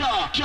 Gotcha!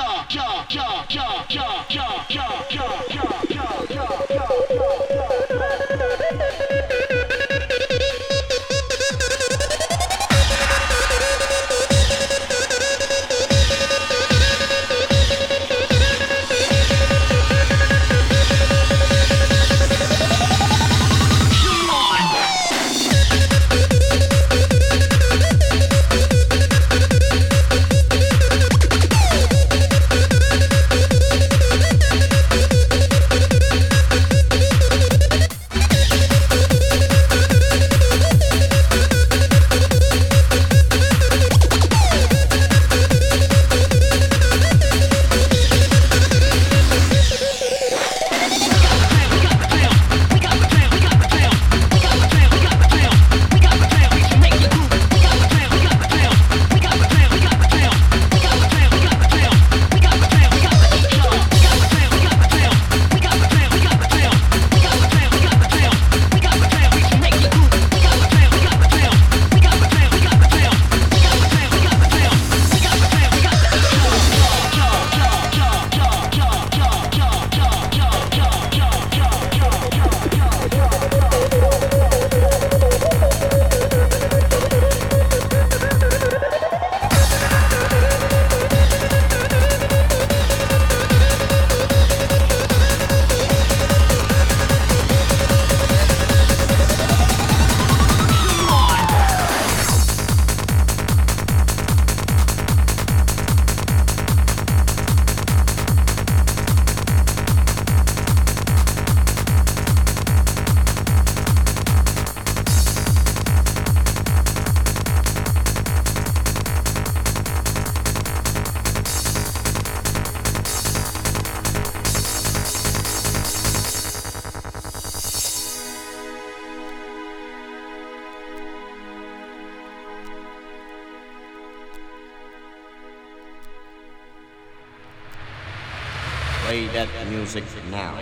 Play that music now.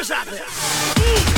this out there.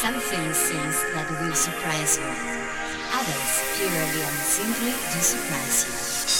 Some things that will surprise you. Others purely and simply do surprise you.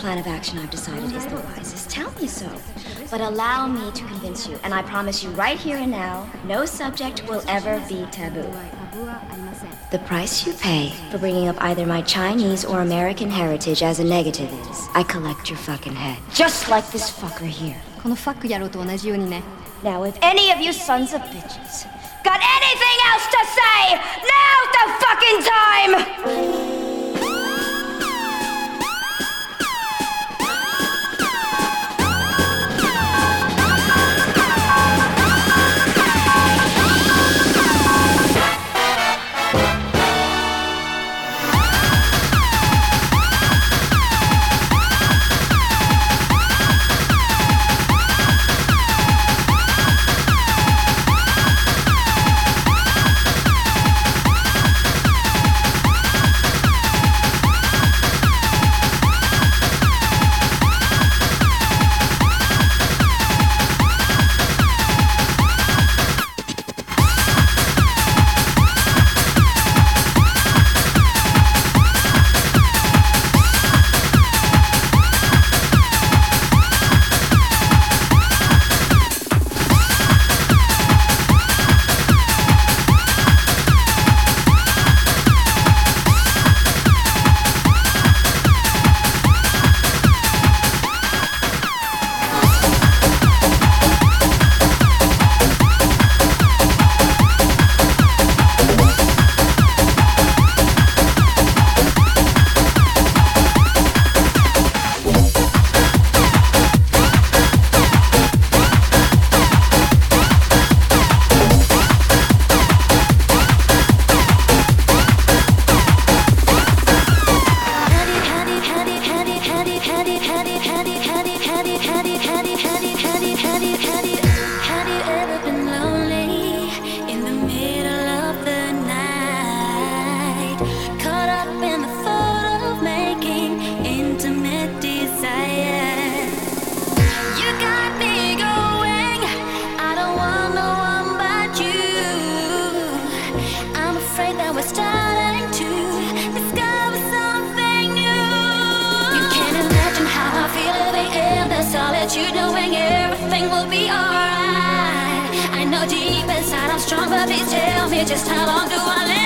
plan of action I've decided is the wisest. Tell me so. But allow me to convince you, and I promise you right here and now, no subject will ever be taboo. The price you pay for bringing up either my Chinese or American heritage as a negative is I collect your fucking head. Just like this fucker here. Now, if any of you sons of bitches got anything else to say, now's the fucking time! Please tell me just how long do I live